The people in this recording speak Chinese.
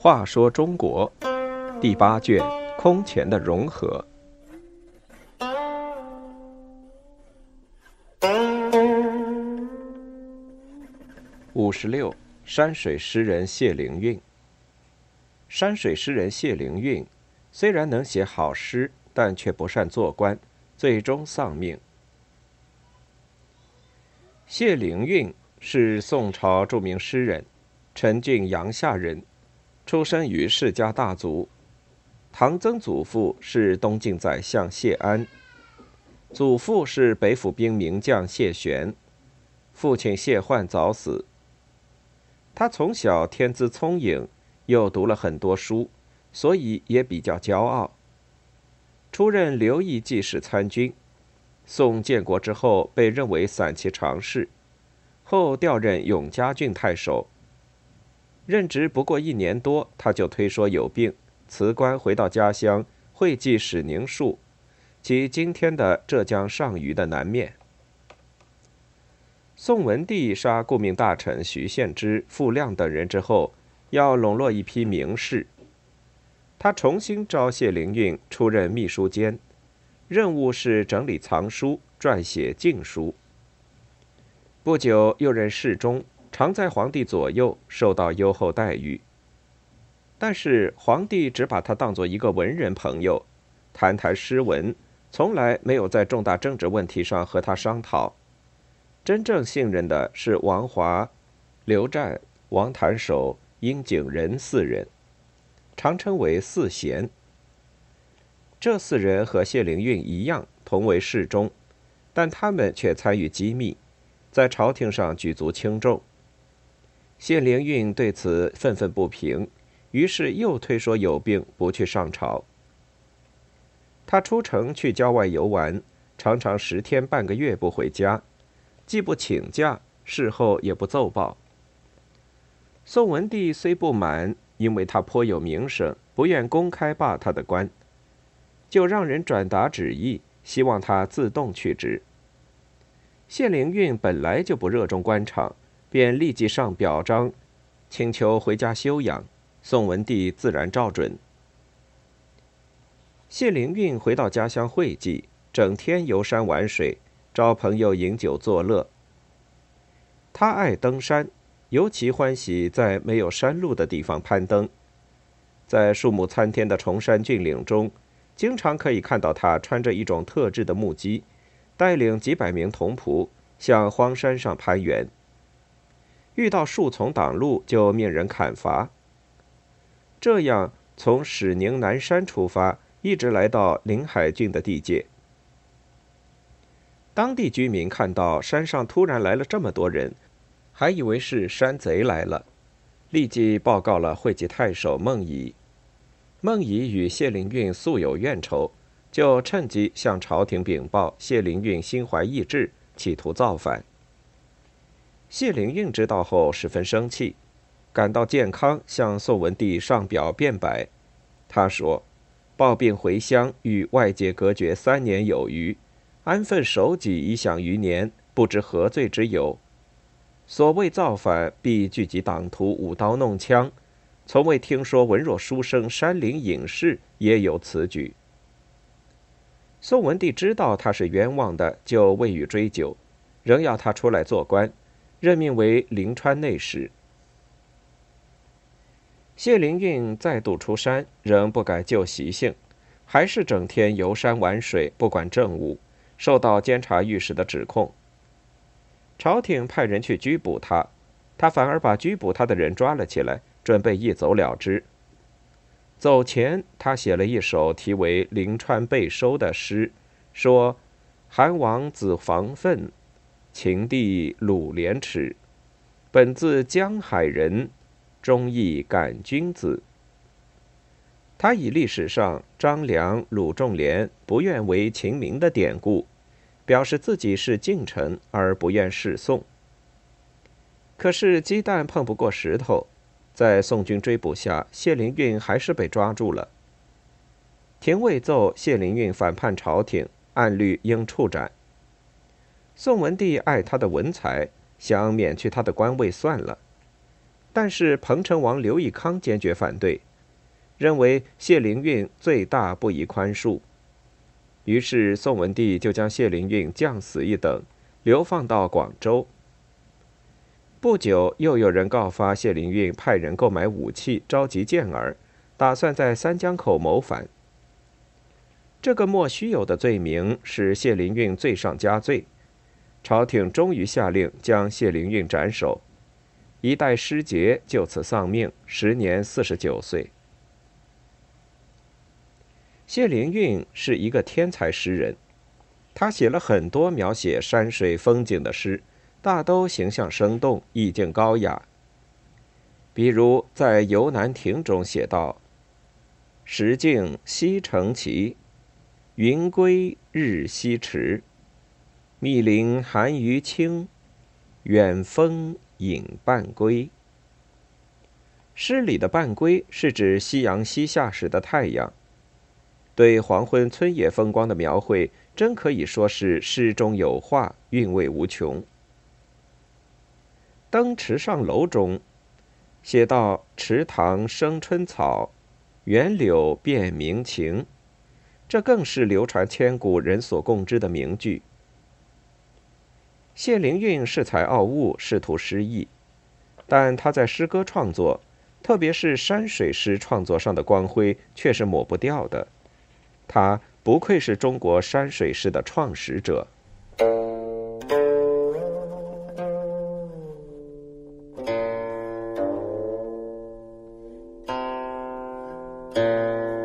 话说中国第八卷空前的融合。五十六，山水诗人谢灵运。山水诗人谢灵运虽然能写好诗，但却不善做官，最终丧命。谢灵运是宋朝著名诗人，陈郡阳夏人。出生于世家大族，唐曾祖父是东晋宰相谢安，祖父是北府兵名将谢玄，父亲谢焕早死。他从小天资聪颖，又读了很多书，所以也比较骄傲。出任刘义记事参军，宋建国之后被认为散骑常侍，后调任永嘉郡太守。任职不过一年多，他就推说有病，辞官回到家乡，会稽始宁树，即今天的浙江上虞的南面。宋文帝杀顾命大臣徐献之、傅亮等人之后，要笼络一批名士，他重新招谢灵运出任秘书监，任务是整理藏书、撰写禁书。不久又任侍中。常在皇帝左右，受到优厚待遇。但是皇帝只把他当做一个文人朋友，谈谈诗文，从来没有在重大政治问题上和他商讨。真正信任的是王华、刘湛、王谭守、殷景仁四人，常称为四贤。这四人和谢灵运一样，同为侍中，但他们却参与机密，在朝廷上举足轻重。谢灵运对此愤愤不平，于是又推说有病，不去上朝。他出城去郊外游玩，常常十天半个月不回家，既不请假，事后也不奏报。宋文帝虽不满，因为他颇有名声，不愿公开罢他的官，就让人转达旨意，希望他自动去职。谢灵运本来就不热衷官场。便立即上表彰，请求回家休养。宋文帝自然照准。谢灵运回到家乡会稽，整天游山玩水，招朋友饮酒作乐。他爱登山，尤其欢喜在没有山路的地方攀登。在树木参天的崇山峻岭中，经常可以看到他穿着一种特制的木屐，带领几百名同仆向荒山上攀援。遇到树丛挡路，就命人砍伐。这样从始宁南山出发，一直来到临海郡的地界。当地居民看到山上突然来了这么多人，还以为是山贼来了，立即报告了会稽太守孟仪。孟仪与谢灵运素有怨仇，就趁机向朝廷禀报谢灵运心怀异志，企图造反。谢灵运知道后十分生气，赶到建康向宋文帝上表辩白。他说：“抱病回乡，与外界隔绝三年有余，安分守己已享余年，不知何罪之有。所谓造反，必聚集党徒，舞刀弄枪。从未听说文弱书生、山林隐士也有此举。”宋文帝知道他是冤枉的，就未予追究，仍要他出来做官。任命为临川内史。谢灵运再度出山，仍不改旧习性，还是整天游山玩水，不管政务，受到监察御史的指控。朝廷派人去拘捕他，他反而把拘捕他的人抓了起来，准备一走了之。走前，他写了一首题为《临川被收》的诗，说：“韩王子房奋。”秦帝鲁廉耻，本自江海人，忠义感君子。他以历史上张良、鲁仲连不愿为秦明的典故，表示自己是晋臣而不愿侍宋。可是鸡蛋碰不过石头，在宋军追捕下，谢灵运还是被抓住了。廷尉奏谢灵运反叛朝廷，按律应处斩。宋文帝爱他的文才，想免去他的官位算了。但是彭城王刘义康坚决反对，认为谢灵运罪大不宜宽恕。于是宋文帝就将谢灵运降死一等，流放到广州。不久，又有人告发谢灵运派人购买武器，召集健儿，打算在三江口谋反。这个莫须有的罪名使谢灵运罪上加罪。朝廷终于下令将谢灵运斩首，一代诗杰就此丧命，时年四十九岁。谢灵运是一个天才诗人，他写了很多描写山水风景的诗，大都形象生动，意境高雅。比如在《游南亭》中写道：“石径西城齐，云归日西迟。”密林寒鱼清，远风引半归。诗里的半归是指夕阳西下时的太阳。对黄昏村野风光的描绘，真可以说是诗中有画，韵味无穷。《登池上楼》中写道：“池塘生春草，园柳变鸣晴。”这更是流传千古、人所共知的名句。谢灵运恃才傲物，仕途失意，但他在诗歌创作，特别是山水诗创作上的光辉却是抹不掉的。他不愧是中国山水诗的创始者。Yeah.